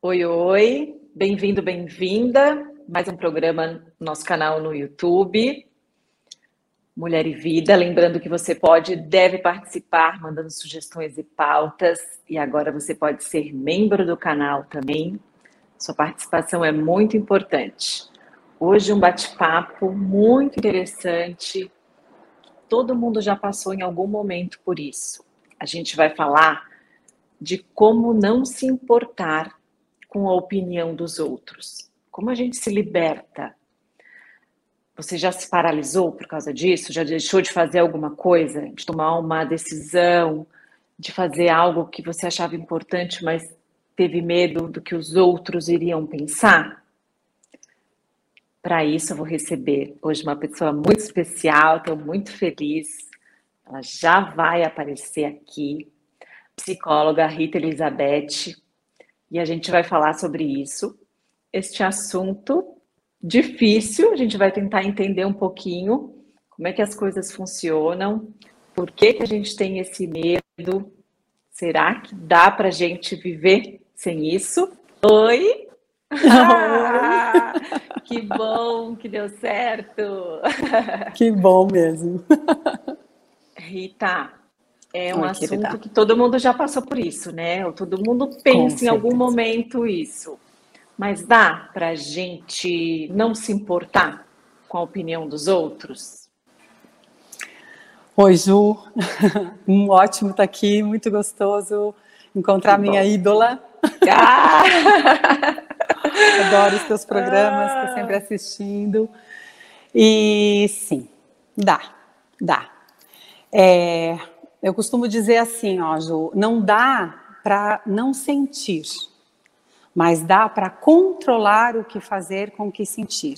Oi, oi, bem-vindo, bem-vinda. Mais um programa no nosso canal no YouTube, Mulher e Vida. Lembrando que você pode e deve participar, mandando sugestões e pautas. E agora você pode ser membro do canal também. Sua participação é muito importante. Hoje um bate-papo muito interessante. Todo mundo já passou em algum momento por isso. A gente vai falar de como não se importar com a opinião dos outros. Como a gente se liberta? Você já se paralisou por causa disso? Já deixou de fazer alguma coisa, de tomar uma decisão, de fazer algo que você achava importante, mas teve medo do que os outros iriam pensar? Para isso, eu vou receber hoje uma pessoa muito especial, estou muito feliz. Ela já vai aparecer aqui, psicóloga Rita Elizabeth, e a gente vai falar sobre isso. Este assunto difícil, a gente vai tentar entender um pouquinho como é que as coisas funcionam, por que, que a gente tem esse medo, será que dá para a gente viver sem isso? Oi! Ah, que bom que deu certo! Que bom mesmo! Rita, é um assunto que todo mundo já passou por isso, né? Ou todo mundo pensa em algum momento isso. Mas dá para a gente não se importar com a opinião dos outros? Oi, Ju. um ótimo estar tá aqui, muito gostoso encontrar minha ídola. Ah! Adoro os teus programas, estou sempre ah! assistindo. E sim, dá, dá. É, eu costumo dizer assim, ó, Ju, não dá para não sentir, mas dá para controlar o que fazer com o que sentir,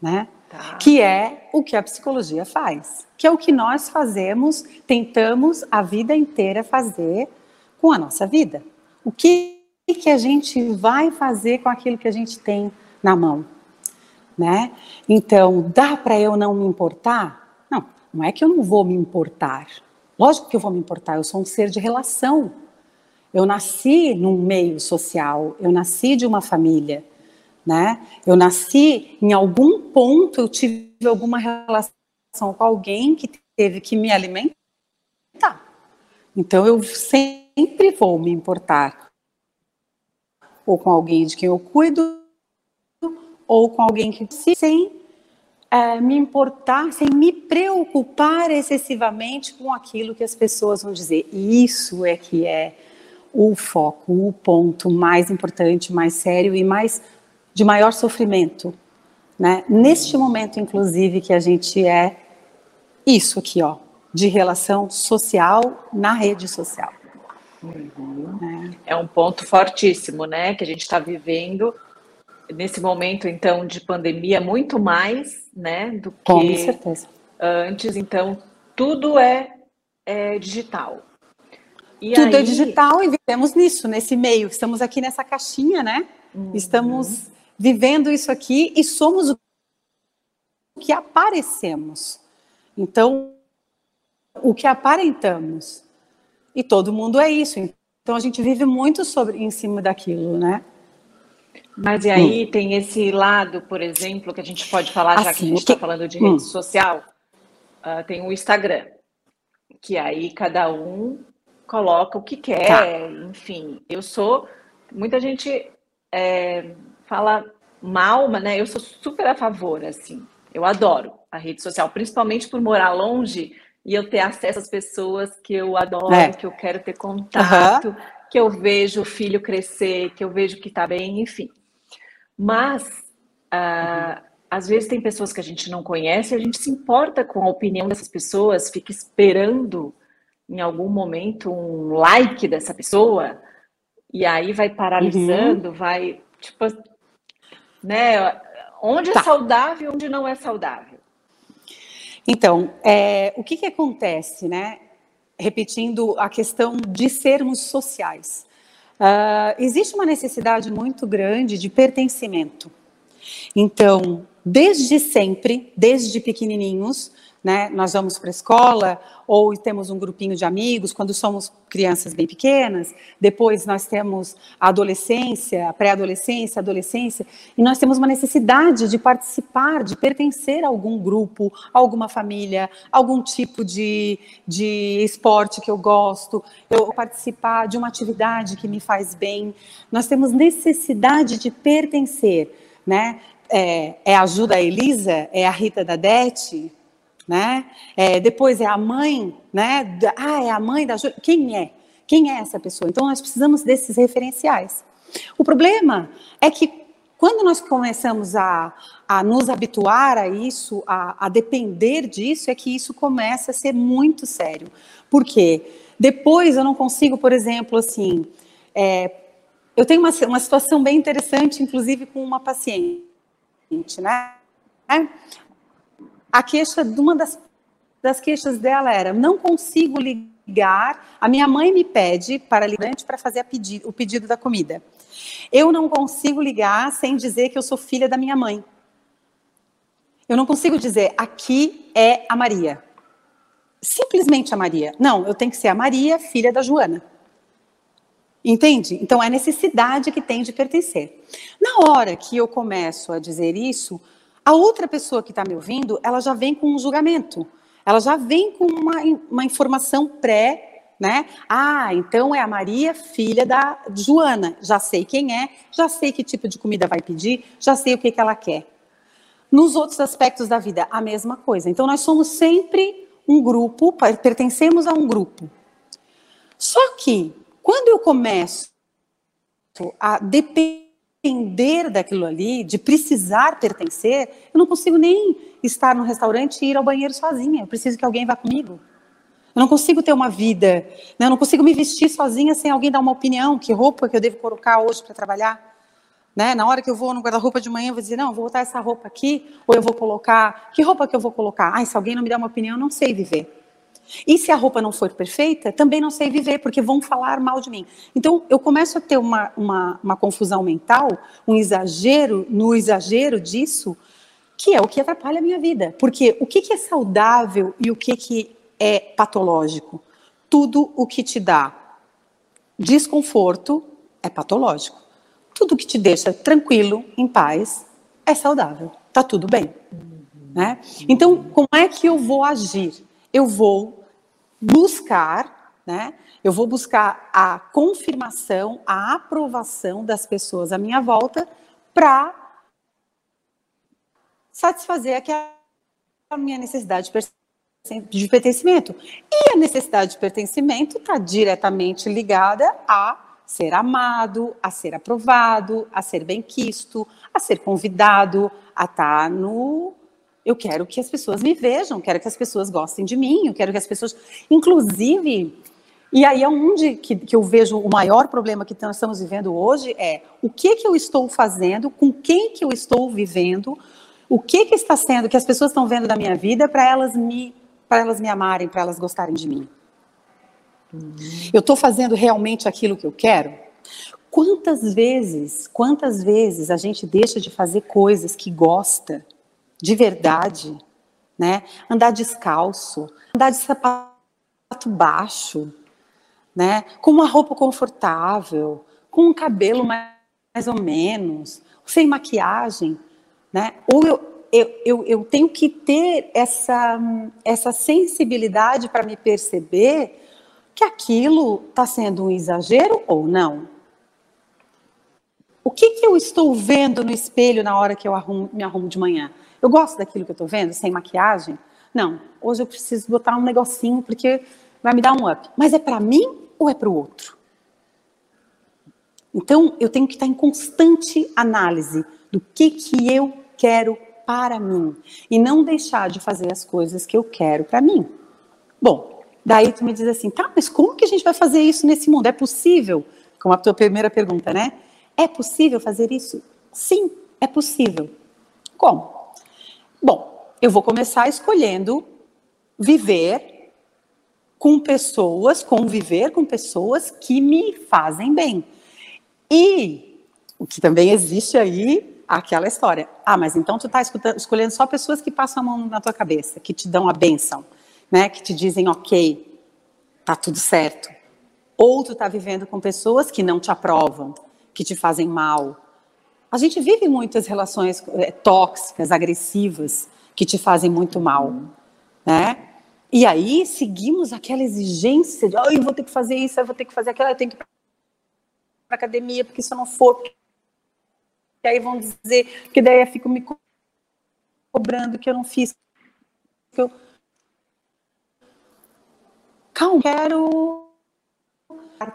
né? Tá. Que é o que a psicologia faz, que é o que nós fazemos, tentamos a vida inteira fazer com a nossa vida. O que que a gente vai fazer com aquilo que a gente tem na mão, né? Então, dá para eu não me importar? Não, não é que eu não vou me importar, Lógico que eu vou me importar, eu sou um ser de relação. Eu nasci num meio social, eu nasci de uma família, né? Eu nasci em algum ponto, eu tive alguma relação com alguém que teve que me alimentar. Então eu sempre vou me importar ou com alguém de quem eu cuido ou com alguém que sem é, me importar, sem me preocupar excessivamente com aquilo que as pessoas vão dizer. E isso é que é o foco, o ponto mais importante, mais sério e mais de maior sofrimento, né? Neste momento, inclusive, que a gente é isso aqui, ó, de relação social na rede social. Uhum. É. é um ponto fortíssimo, né? Que a gente está vivendo nesse momento, então, de pandemia, muito mais, né, do que Com certeza. antes. Então, tudo é, é digital. E tudo é aí... é digital e vivemos nisso, nesse meio. Estamos aqui nessa caixinha, né? Uhum. Estamos vivendo isso aqui e somos o que aparecemos. Então, o que aparentamos. E todo mundo é isso. Então, a gente vive muito sobre em cima daquilo, né? Mas e aí hum. tem esse lado, por exemplo, que a gente pode falar, já assim, que a gente está falando de hum. rede social, uh, tem o Instagram, que aí cada um coloca o que quer, tá. enfim. Eu sou. Muita gente é, fala mal, mas né, eu sou super a favor, assim. Eu adoro a rede social, principalmente por morar longe e eu ter acesso às pessoas que eu adoro, é. que eu quero ter contato, uhum. que eu vejo o filho crescer, que eu vejo que está bem, enfim. Mas, ah, às vezes, tem pessoas que a gente não conhece e a gente se importa com a opinião dessas pessoas, fica esperando em algum momento um like dessa pessoa, e aí vai paralisando, uhum. vai, tipo, né? Onde é tá. saudável e onde não é saudável. Então, é, o que, que acontece, né? Repetindo a questão de sermos sociais. Uh, existe uma necessidade muito grande de pertencimento. Então, desde sempre, desde pequenininhos, né? Nós vamos para a escola ou temos um grupinho de amigos quando somos crianças bem pequenas. Depois nós temos a adolescência, a pré-adolescência, a adolescência, e nós temos uma necessidade de participar, de pertencer a algum grupo, a alguma família, algum tipo de, de esporte que eu gosto, eu participar de uma atividade que me faz bem. Nós temos necessidade de pertencer, né? É, é a ajuda Elisa? É a Rita da Dete? né? É, depois é a mãe, né? Ah, é a mãe da Quem é? Quem é essa pessoa? Então nós precisamos desses referenciais. O problema é que quando nós começamos a, a nos habituar a isso, a, a, depender disso, é que isso começa a ser muito sério. Por quê? Depois eu não consigo, por exemplo, assim, é, eu tenho uma, uma situação bem interessante, inclusive com uma paciente, né? a queixa de uma das, das queixas dela era: não consigo ligar. A minha mãe me pede para ligante para fazer pedi o pedido da comida. Eu não consigo ligar sem dizer que eu sou filha da minha mãe. Eu não consigo dizer aqui é a Maria. Simplesmente a Maria. Não, eu tenho que ser a Maria, filha da Joana. Entende? Então é a necessidade que tem de pertencer. Na hora que eu começo a dizer isso, a outra pessoa que está me ouvindo, ela já vem com um julgamento. Ela já vem com uma, uma informação pré, né? Ah, então é a Maria, filha da Joana. Já sei quem é, já sei que tipo de comida vai pedir, já sei o que, que ela quer. Nos outros aspectos da vida, a mesma coisa. Então, nós somos sempre um grupo, pertencemos a um grupo. Só que, quando eu começo a depender daquilo ali, de precisar pertencer, eu não consigo nem estar no restaurante e ir ao banheiro sozinha. Eu preciso que alguém vá comigo. Eu não consigo ter uma vida, né? eu não consigo me vestir sozinha sem alguém dar uma opinião, que roupa que eu devo colocar hoje para trabalhar. Né? Na hora que eu vou no guarda-roupa de manhã, eu vou dizer, não, vou botar essa roupa aqui, ou eu vou colocar, que roupa que eu vou colocar? Ah, se alguém não me der uma opinião, eu não sei viver. E se a roupa não for perfeita, também não sei viver, porque vão falar mal de mim. Então, eu começo a ter uma, uma, uma confusão mental, um exagero, no exagero disso, que é o que atrapalha a minha vida. Porque o que, que é saudável e o que, que é patológico? Tudo o que te dá desconforto é patológico. Tudo que te deixa tranquilo, em paz, é saudável. Tá tudo bem. Né? Então, como é que eu vou agir? Eu vou buscar, né? Eu vou buscar a confirmação, a aprovação das pessoas à minha volta para satisfazer aquela minha necessidade de pertencimento. E a necessidade de pertencimento está diretamente ligada a ser amado, a ser aprovado, a ser bem-quisto, a ser convidado, a estar tá no eu quero que as pessoas me vejam, quero que as pessoas gostem de mim, eu quero que as pessoas. Inclusive, e aí é onde que, que eu vejo o maior problema que estamos vivendo hoje é o que, que eu estou fazendo, com quem que eu estou vivendo, o que, que está sendo, que as pessoas estão vendo da minha vida para elas me para elas me amarem, para elas gostarem de mim. Eu estou fazendo realmente aquilo que eu quero? Quantas vezes, quantas vezes a gente deixa de fazer coisas que gosta de verdade, né? Andar descalço, andar de sapato baixo, né? Com uma roupa confortável, com um cabelo mais, mais ou menos, sem maquiagem, né? Ou eu, eu, eu, eu tenho que ter essa, essa sensibilidade para me perceber que aquilo está sendo um exagero ou não. O que, que eu estou vendo no espelho na hora que eu arrumo, me arrumo de manhã? Eu gosto daquilo que eu estou vendo, sem maquiagem? Não, hoje eu preciso botar um negocinho porque vai me dar um up. Mas é para mim ou é para o outro? Então, eu tenho que estar em constante análise do que, que eu quero para mim e não deixar de fazer as coisas que eu quero para mim. Bom, daí tu me diz assim, tá, mas como que a gente vai fazer isso nesse mundo? É possível? Como a tua primeira pergunta, né? É possível fazer isso? Sim, é possível. Como? Bom, eu vou começar escolhendo viver com pessoas, conviver com pessoas que me fazem bem. E o que também existe aí, aquela história. Ah, mas então tu está escolhendo só pessoas que passam a mão na tua cabeça, que te dão a benção, né? Que te dizem, ok, tá tudo certo. Ou tu está vivendo com pessoas que não te aprovam, que te fazem mal. A gente vive muitas relações é, tóxicas, agressivas, que te fazem muito mal, né? E aí seguimos aquela exigência de, oh, eu vou ter que fazer isso, eu vou ter que fazer aquilo, eu tenho que ir para academia, porque se eu não for, porque aí vão dizer, que daí eu fico me cobrando que eu não fiz, que eu calma, quero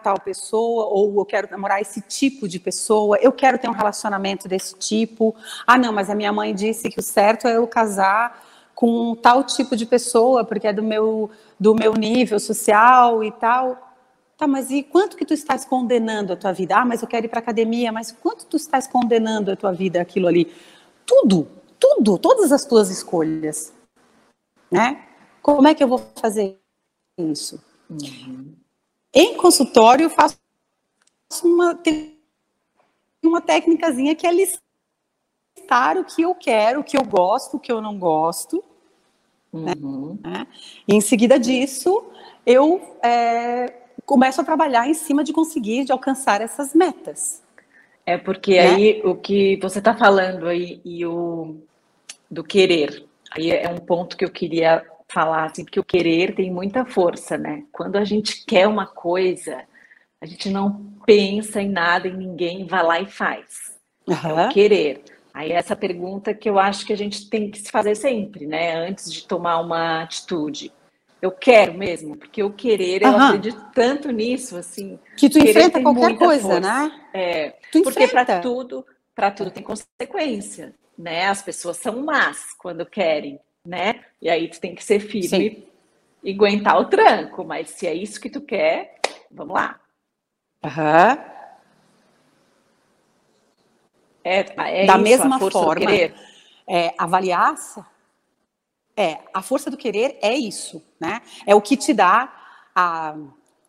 tal pessoa, ou eu quero namorar esse tipo de pessoa, eu quero ter um relacionamento desse tipo. Ah, não, mas a minha mãe disse que o certo é eu casar com tal tipo de pessoa, porque é do meu, do meu nível social e tal. Tá, mas e quanto que tu estás condenando a tua vida? Ah, mas eu quero ir para academia, mas quanto tu estás condenando a tua vida aquilo ali? Tudo, tudo, todas as tuas escolhas, né? Como é que eu vou fazer isso? Uhum. Em consultório, eu faço uma, uma técnicazinha que é listar o que eu quero, o que eu gosto, o que eu não gosto. Né? Uhum. Né? E em seguida disso, eu é, começo a trabalhar em cima de conseguir, de alcançar essas metas. É porque né? aí o que você está falando aí e o do querer, aí é um ponto que eu queria falar, assim, porque o querer tem muita força, né? Quando a gente quer uma coisa, a gente não pensa em nada, em ninguém, vai lá e faz. Uhum. É o querer. Aí essa pergunta que eu acho que a gente tem que se fazer sempre, né? Antes de tomar uma atitude. Eu quero mesmo, porque o querer, eu acredito tanto nisso, assim. Que tu enfrenta qualquer coisa, força. né? É, tu porque para tudo, para tudo tem consequência, né? As pessoas são más quando querem né? E aí tu tem que ser firme Sim. e aguentar o tranco, mas se é isso que tu quer, vamos lá. Uhum. É, é da isso, mesma forma, é, avaliar é a força do querer é isso, né? É o que te dá a,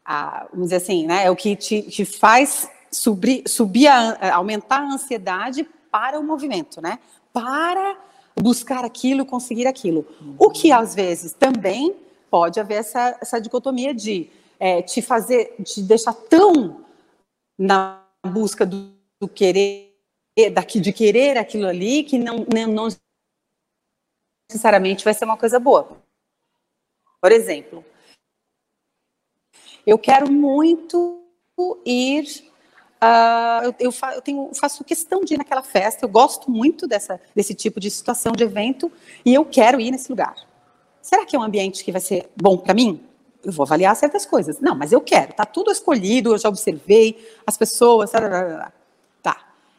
a vamos dizer assim, né? É o que te, te faz subir, subir a, aumentar a ansiedade para o movimento, né? Para buscar aquilo, conseguir aquilo. O que às vezes também pode haver essa, essa dicotomia de é, te fazer, te deixar tão na busca do, do querer, daqui de querer aquilo ali, que não, não, não necessariamente vai ser uma coisa boa. Por exemplo, eu quero muito ir Uh, eu, eu, fa eu tenho, faço questão de ir naquela festa, eu gosto muito dessa, desse tipo de situação, de evento, e eu quero ir nesse lugar. Será que é um ambiente que vai ser bom para mim? Eu vou avaliar certas coisas. Não, mas eu quero, tá tudo escolhido, eu já observei as pessoas, tá.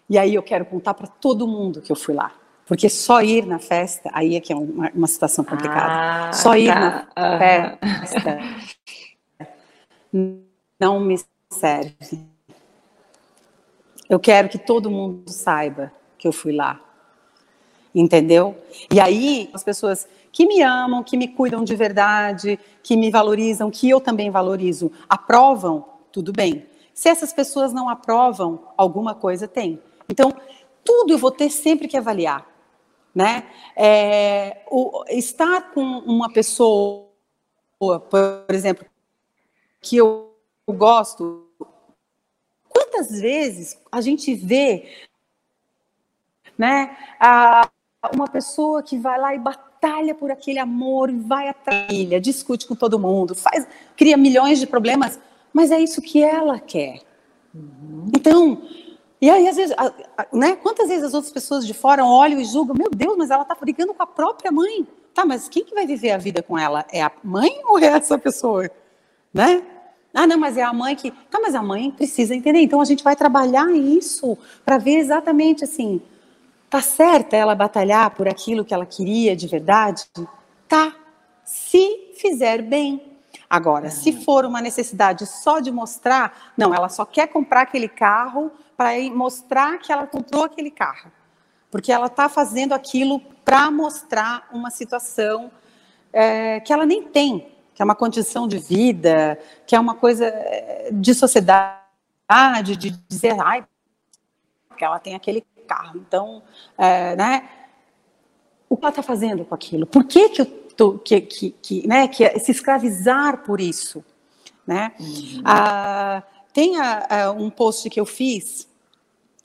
E aí eu quero contar para todo mundo que eu fui lá. Porque só ir na festa, aí é que é uma, uma situação complicada. Ah, só ir tá. na festa não me serve eu quero que todo mundo saiba que eu fui lá. Entendeu? E aí, as pessoas que me amam, que me cuidam de verdade, que me valorizam, que eu também valorizo, aprovam, tudo bem. Se essas pessoas não aprovam, alguma coisa tem. Então, tudo eu vou ter sempre que avaliar. Né? É, o, estar com uma pessoa, por exemplo, que eu gosto, quantas vezes a gente vê né, a, uma pessoa que vai lá e batalha por aquele amor, vai atrás, discute com todo mundo, faz, cria milhões de problemas, mas é isso que ela quer. Uhum. Então, e aí às vezes, né, quantas vezes as outras pessoas de fora olham e julgam, meu Deus, mas ela está brigando com a própria mãe. Tá, mas quem que vai viver a vida com ela? É a mãe ou é essa pessoa? Né? Ah, não, mas é a mãe que. Tá, mas a mãe precisa entender. Então a gente vai trabalhar isso para ver exatamente assim. Tá certa ela batalhar por aquilo que ela queria de verdade? Tá. Se fizer bem. Agora, se uhum. for uma necessidade só de mostrar, não, ela só quer comprar aquele carro para mostrar que ela comprou aquele carro. Porque ela está fazendo aquilo para mostrar uma situação é, que ela nem tem que é uma condição de vida, que é uma coisa eh, de sociedade, de dizer, ai, porque ela tem aquele carro. Então, é, né? O que ela está fazendo com aquilo? Por que que eu tô, que, que, que, né? Que se escravizar por isso, né? Uhum. Ah, tem a, a, um post que eu fiz,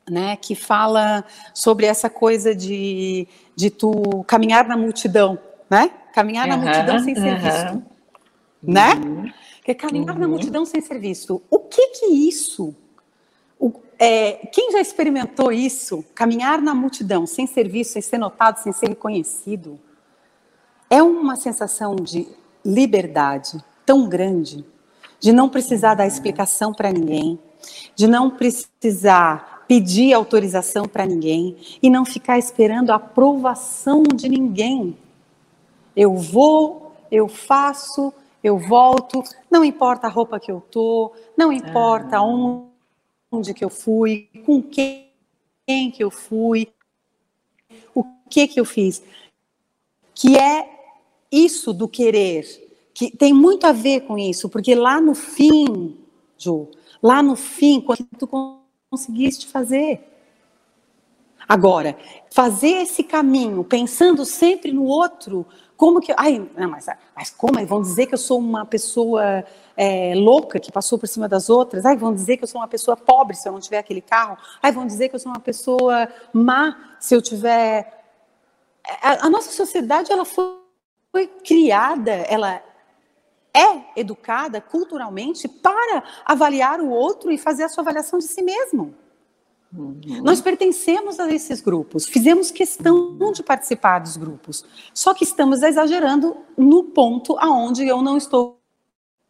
né? Que fala sobre essa coisa de, de tu caminhar na multidão, né? Caminhar uhum, na multidão sem ser uhum. visto, né? Uhum. Que é caminhar na uhum. multidão sem ser visto. O que que isso o, é, quem já experimentou isso, caminhar na multidão, sem ser visto, sem ser notado, sem ser reconhecido, é uma sensação de liberdade tão grande, de não precisar dar explicação para ninguém, de não precisar pedir autorização para ninguém e não ficar esperando a aprovação de ninguém. Eu vou, eu faço, eu volto, não importa a roupa que eu tô, não importa onde onde que eu fui, com quem, quem que eu fui, o que que eu fiz. Que é isso do querer, que tem muito a ver com isso, porque lá no fim, Ju, lá no fim, quando tu conseguiste fazer. Agora, fazer esse caminho pensando sempre no outro, como que. Ai, não, mas, mas como? Vão dizer que eu sou uma pessoa é, louca que passou por cima das outras? Ai, vão dizer que eu sou uma pessoa pobre se eu não tiver aquele carro? Ai, vão dizer que eu sou uma pessoa má se eu tiver. A, a nossa sociedade, ela foi, foi criada, ela é educada culturalmente para avaliar o outro e fazer a sua avaliação de si mesmo. Uhum. Nós pertencemos a esses grupos, fizemos questão de participar dos grupos, só que estamos exagerando no ponto aonde eu não estou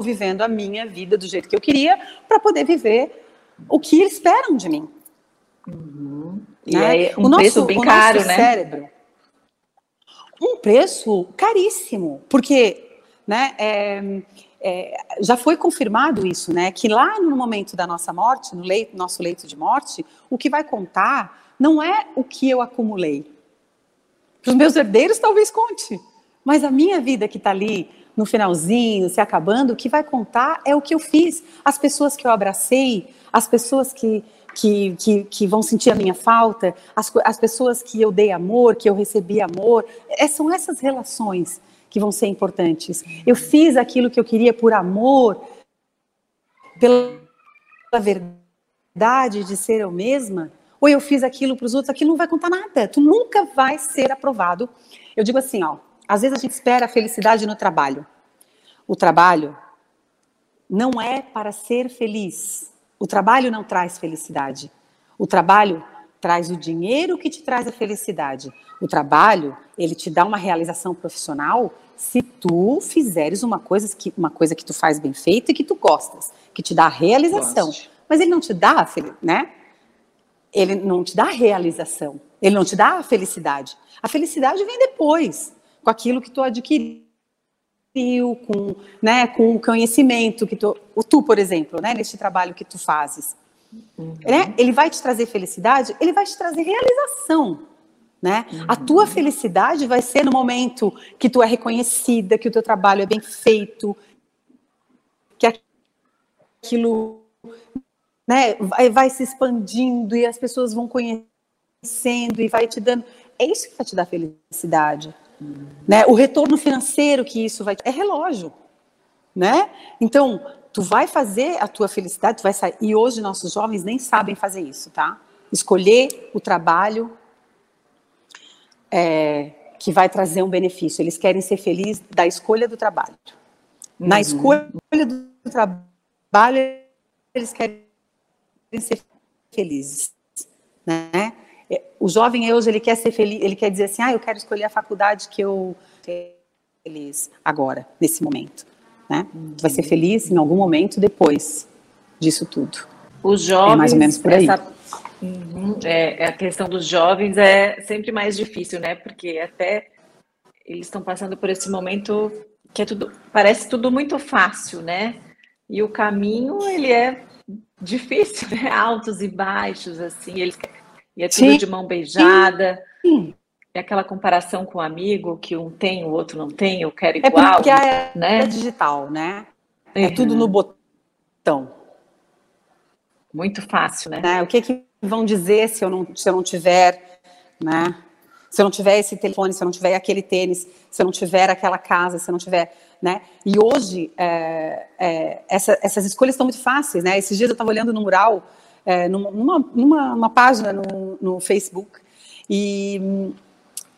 vivendo a minha vida do jeito que eu queria para poder viver o que esperam de mim. Uhum. E né? é um o nosso, preço bem caro, né? Cérebro, um preço caríssimo, porque né, é, é, já foi confirmado isso, né? Que lá no momento da nossa morte, no leito, nosso leito de morte, o que vai contar não é o que eu acumulei. Para os meus herdeiros talvez conte, mas a minha vida que está ali no finalzinho, se acabando, o que vai contar é o que eu fiz, as pessoas que eu abracei, as pessoas que, que, que, que, vão sentir a minha falta, as, as pessoas que eu dei amor, que eu recebi amor. É, são essas relações que vão ser importantes. Eu fiz aquilo que eu queria por amor, pela verdade de ser eu mesma, ou eu fiz aquilo para os outros, aquilo não vai contar nada. Tu nunca vai ser aprovado. Eu digo assim, ó, às vezes a gente espera a felicidade no trabalho. O trabalho não é para ser feliz. O trabalho não traz felicidade. O trabalho traz o dinheiro que te traz a felicidade. O trabalho, ele te dá uma realização profissional se tu fizeres uma coisa que, uma coisa que tu faz bem feita e que tu gostas, que te dá realização. Gosto. Mas ele não te dá, né? Ele não te dá realização. Ele não te dá a felicidade. A felicidade vem depois, com aquilo que tu adquiriu, com, né, com o conhecimento que tu, tu, por exemplo, né, neste trabalho que tu fazes. Uhum. Né? Ele vai te trazer felicidade, ele vai te trazer realização. Né? Uhum. A tua felicidade vai ser no momento que tu é reconhecida, que o teu trabalho é bem feito, que aquilo né, vai, vai se expandindo e as pessoas vão conhecendo e vai te dando. É isso que vai te dar felicidade. Uhum. Né? O retorno financeiro que isso vai. É relógio. Né? Então, tu vai fazer a tua felicidade, tu vai sair. E hoje nossos jovens nem sabem fazer isso, tá? Escolher o trabalho é, que vai trazer um benefício. Eles querem ser felizes da escolha do trabalho. Uhum. Na escolha do trabalho, eles querem ser felizes, né? É, o jovem hoje ele quer ser feliz, ele quer dizer assim, ah, eu quero escolher a faculdade que eu feliz agora, nesse momento, né? Uhum. Tu vai ser feliz em algum momento depois disso tudo. Os jovens, é mais ou menos por aí. Essa Uhum. É, a questão dos jovens é sempre mais difícil, né? Porque até eles estão passando por esse momento que é tudo parece tudo muito fácil, né? E o caminho ele é difícil, né? Altos e baixos, assim. Eles e é tudo Sim. de mão beijada. Sim. É aquela comparação com o um amigo que um tem, o outro não tem, eu quero é igual. É porque é, né? é digital, né? É uhum. tudo no botão. Muito fácil, né? É, o que que vão dizer se eu não, se eu não tiver, né? Se eu não tiver esse telefone, se eu não tiver aquele tênis, se eu não tiver aquela casa, se eu não tiver, né? E hoje é, é, essa, essas escolhas estão muito fáceis, né? Esses dias eu estava olhando no mural, é, numa, numa, numa página no, no Facebook e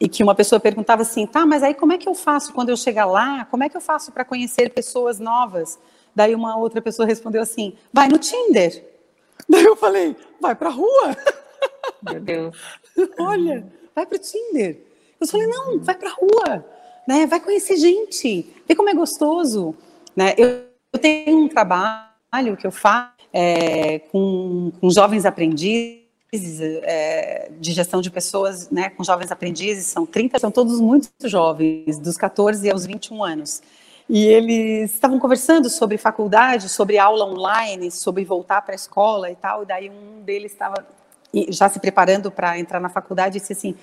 e que uma pessoa perguntava assim, tá, mas aí como é que eu faço quando eu chegar lá? Como é que eu faço para conhecer pessoas novas? Daí uma outra pessoa respondeu assim, vai no Tinder. Daí eu falei, vai para a rua. Meu Deus. Olha, vai para o Tinder. Eu falei, não, vai para a rua, né? Vai conhecer gente, vê como é gostoso, né? Eu, eu tenho um trabalho que eu faço é, com, com jovens aprendizes é, de gestão de pessoas, né, com jovens aprendizes, são 30, são todos muito jovens, dos 14 aos 21 anos. E eles estavam conversando sobre faculdade, sobre aula online, sobre voltar para a escola e tal. E daí um deles estava já se preparando para entrar na faculdade e disse assim: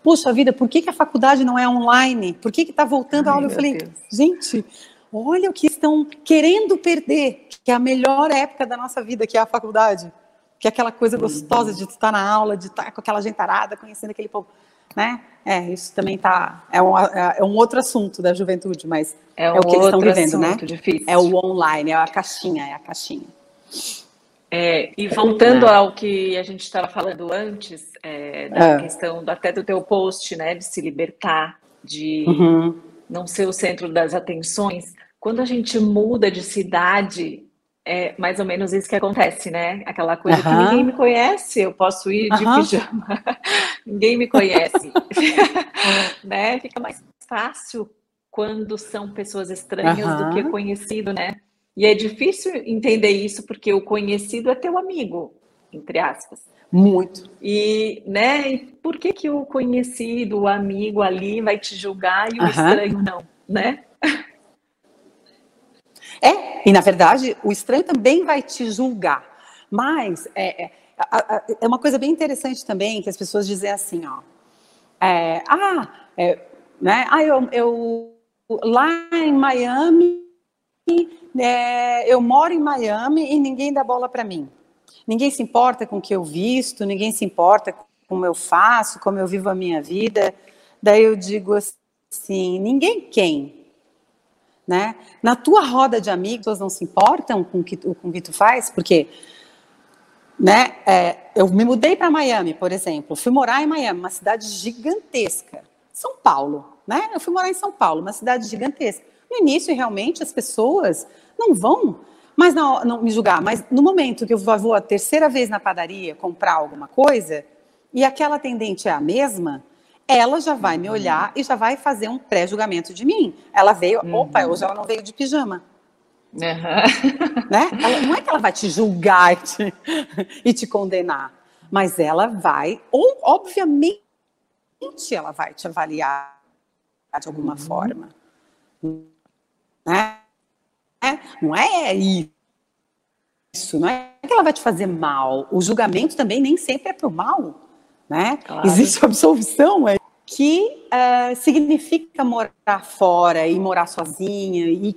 Poxa vida, por que, que a faculdade não é online? Por que está voltando a aula? Eu falei: Deus. Gente, olha o que estão querendo perder, que é a melhor época da nossa vida, que é a faculdade. Que é aquela coisa gostosa de estar na aula, de estar com aquela gentarada, conhecendo aquele povo né? É, isso também tá é um, é um outro assunto da juventude, mas é, um é o que eles estão vivendo, né? Difícil. É o online, é a caixinha, é a caixinha. É, e voltando ao que a gente estava falando antes, é, da é. questão do, até do teu post, né, de se libertar, de uhum. não ser o centro das atenções, quando a gente muda de cidade, é mais ou menos isso que acontece, né? Aquela coisa uhum. que ninguém me conhece, eu posso ir de uhum. pijama, ninguém me conhece, né? Fica mais fácil quando são pessoas estranhas uhum. do que conhecido, né? E é difícil entender isso porque o conhecido é teu amigo, entre aspas. Muito. E, né? E por que que o conhecido, o amigo ali vai te julgar e o estranho não, né? É, e na verdade, o estranho também vai te julgar. Mas é, é, é uma coisa bem interessante também que as pessoas dizem assim, ó. É, ah, é, né? Ah, eu, eu lá em Miami, é, eu moro em Miami e ninguém dá bola para mim. Ninguém se importa com o que eu visto, ninguém se importa com como eu faço, como eu vivo a minha vida. Daí eu digo assim, ninguém quem? Né? Na tua roda de amigos, não se importam com o que, com o que tu faz, porque, né? É, eu me mudei para Miami, por exemplo, fui morar em Miami, uma cidade gigantesca, São Paulo, né? Eu fui morar em São Paulo, uma cidade gigantesca. No início, realmente, as pessoas não vão, mas não, não me julgar. Mas no momento que eu vou a terceira vez na padaria comprar alguma coisa e aquela atendente é a mesma, ela já vai me olhar e já vai fazer um pré-julgamento de mim. Ela veio, uhum. opa, hoje ela não veio de pijama. Uhum. Né? Ela, não é que ela vai te julgar e te, e te condenar, mas ela vai, ou obviamente ela vai te avaliar de alguma uhum. forma. Né? Não é isso, não é que ela vai te fazer mal. O julgamento também nem sempre é para o mal. Né? Claro. Existe absolvição é, que uh, significa morar fora e morar sozinha e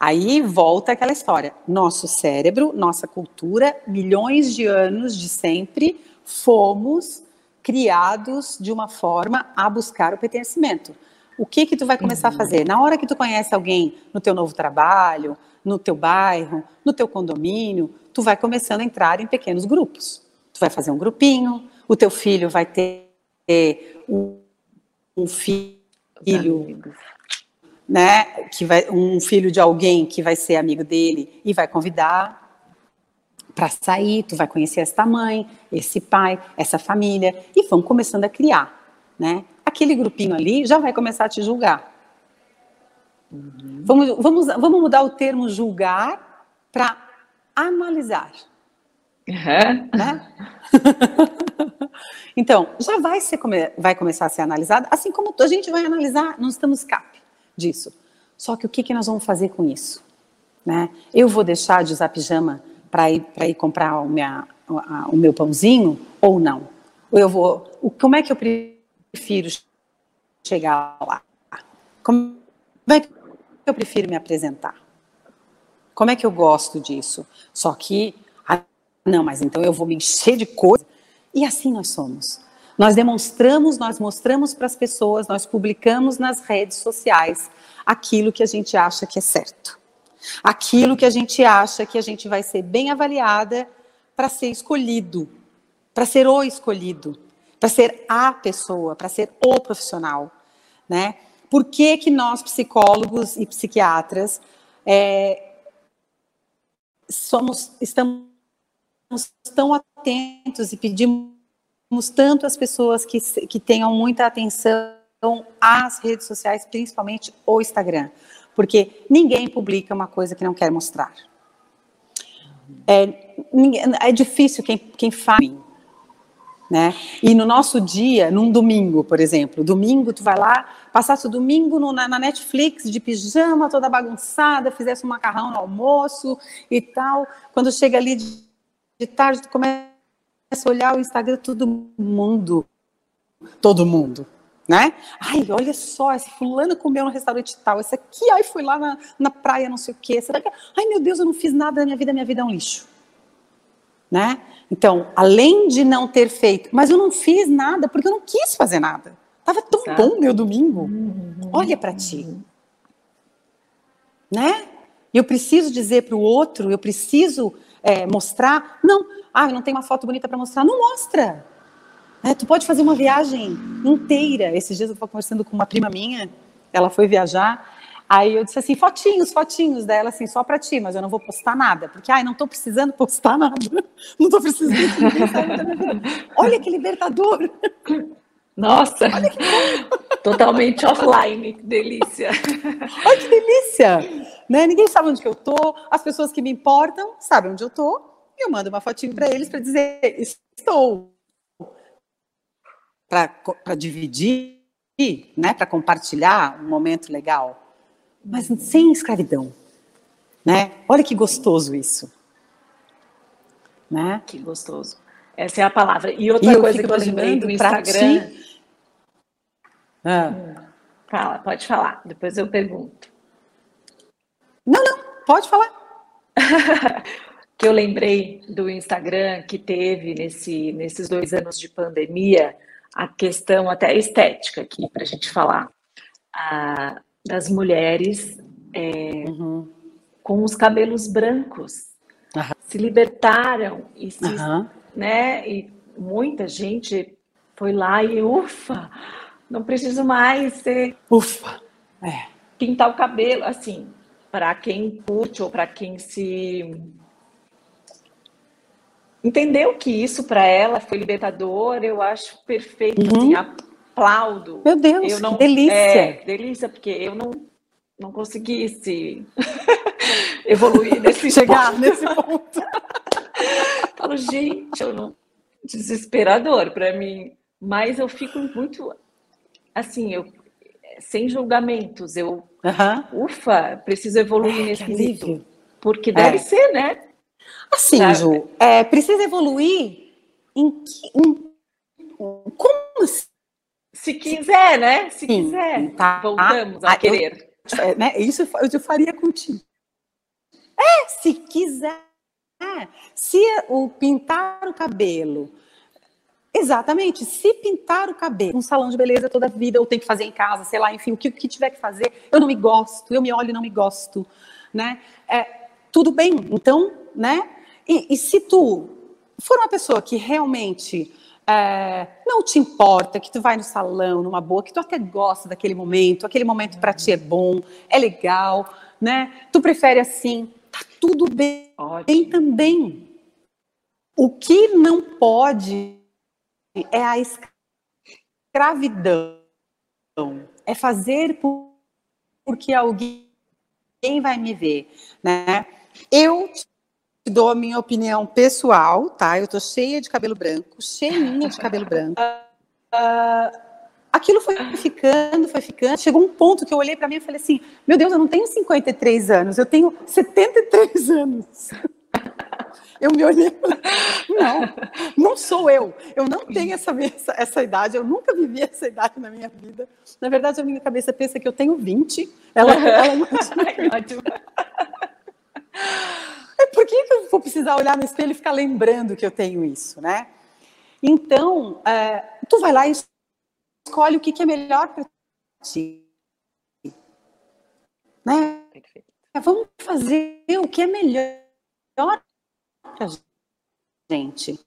aí volta aquela história. Nosso cérebro, nossa cultura, milhões de anos de sempre fomos criados de uma forma a buscar o pertencimento. O que que tu vai começar uhum. a fazer? Na hora que tu conhece alguém no teu novo trabalho, no teu bairro, no teu condomínio, tu vai começando a entrar em pequenos grupos. Tu vai fazer um grupinho, o teu filho vai ter um, um filho, né, que vai, um filho de alguém que vai ser amigo dele e vai convidar para sair, tu vai conhecer esta mãe, esse pai, essa família, e vão começando a criar, né? Aquele grupinho ali já vai começar a te julgar. Uhum. Vamos, vamos, vamos mudar o termo julgar para analisar. Uhum. Né? então, já vai, ser, vai começar a ser analisado, assim como a gente vai analisar, não estamos cap disso. Só que o que, que nós vamos fazer com isso? Né? Eu vou deixar de usar pijama para ir, ir comprar o, minha, o, meu pãozinho ou não? Ou eu vou. Como é que eu prefiro chegar lá? Como é que eu prefiro me apresentar? Como é que eu gosto disso? Só que não, mas então eu vou me encher de coisa. E assim nós somos. Nós demonstramos, nós mostramos para as pessoas, nós publicamos nas redes sociais aquilo que a gente acha que é certo. Aquilo que a gente acha que a gente vai ser bem avaliada para ser escolhido, para ser o escolhido, para ser a pessoa, para ser o profissional, né? Por que, que nós, psicólogos e psiquiatras, é, somos, estamos tão atentos e pedimos tanto às pessoas que, que tenham muita atenção às redes sociais, principalmente o Instagram, porque ninguém publica uma coisa que não quer mostrar. É, é difícil quem, quem faz né? E no nosso dia, num domingo, por exemplo, domingo tu vai lá, passasse o domingo no, na, na, Netflix de pijama, toda bagunçada, fizesse um macarrão no almoço e tal. Quando chega ali de tarde, tu começa a olhar o Instagram, todo mundo, todo mundo, né? Ai, olha só, esse fulano comeu no restaurante tal, esse aqui, ai, foi lá na, na praia, não sei o quê. Ai, meu Deus, eu não fiz nada na minha vida, minha vida é um lixo. Né? Então, além de não ter feito, mas eu não fiz nada porque eu não quis fazer nada. Tava tão Sabe? bom meu domingo. Uhum. Olha para ti. Né? Eu preciso dizer para o outro, eu preciso é, mostrar. Não, ah, não tenho uma foto bonita para mostrar. Não mostra. É, tu pode fazer uma viagem inteira. Esses dias eu estava conversando com uma prima minha, ela foi viajar Aí eu disse assim, fotinhos, fotinhos dela, assim, só para ti, mas eu não vou postar nada, porque, ai, não estou precisando postar nada, não estou precisando Olha que libertador! Nossa, totalmente offline, que delícia! Olha que delícia! Né? Ninguém sabe onde que eu tô, as pessoas que me importam sabem onde eu tô, e eu mando uma fotinho para eles para dizer, estou. Para dividir, né? para compartilhar um momento legal mas sem escravidão. Né? Olha que gostoso isso. Né? Que gostoso. Essa é a palavra. E outra e coisa que eu lembrei do Instagram. Ah. Hum. Fala, pode falar, depois eu pergunto. Não, não, pode falar. que eu lembrei do Instagram que teve nesse, nesses dois anos de pandemia a questão até estética aqui para a gente falar. Ah, das mulheres é, uhum. com os cabelos brancos. Uhum. Se libertaram e, se, uhum. né, e muita gente foi lá e ufa, não preciso mais ser. Ufa! É. Pintar o cabelo, assim, para quem curte ou para quem se entendeu que isso para ela foi libertador, eu acho perfeito. Assim, uhum aplaudo. Meu Deus, eu não, delícia. É, delícia, porque eu não, não conseguisse evoluir nesse Chegar ponto. nesse ponto. Falo, gente, eu não... desesperador para mim. Mas eu fico muito, assim, eu sem julgamentos. Eu, ufa, preciso evoluir é, nesse nível. Porque deve é. ser, né? Assim, pra... Ju, é, precisa evoluir em, que, em como assim? Se quiser, né? Se Sim, quiser. Tá. Voltamos a ah, querer. Eu, é, né? Isso eu faria contigo. É, se quiser. Se o pintar o cabelo. Exatamente. Se pintar o cabelo, um salão de beleza toda a vida, ou tem que fazer em casa, sei lá, enfim, o que, o que tiver que fazer, eu não me gosto, eu me olho e não me gosto, né? É, tudo bem, então, né? E, e se tu for uma pessoa que realmente é, não te importa, que tu vai no salão, numa boa, que tu até gosta daquele momento, aquele momento para ti é bom, é legal, né? Tu prefere assim, tá tudo bem, bem também. O que não pode é a escravidão, é fazer porque alguém vai me ver, né? Eu dou a minha opinião pessoal, tá? Eu tô cheia de cabelo branco, cheinha de cabelo branco. Uh, aquilo foi ficando, foi ficando. Chegou um ponto que eu olhei para mim e falei assim: Meu Deus, eu não tenho 53 anos, eu tenho 73 anos. Eu me olhei e falei: Não, não sou eu. Eu não tenho essa, essa, essa idade, eu nunca vivi essa idade na minha vida. Na verdade, a minha cabeça pensa que eu tenho 20. Ela, ela. Ai, ótimo. por que, eu vou precisar olhar no espelho e ficar lembrando que eu tenho isso, né? Então, é, tu vai lá e escolhe o que, que é melhor para ti. Né? Vamos fazer o que é melhor gente.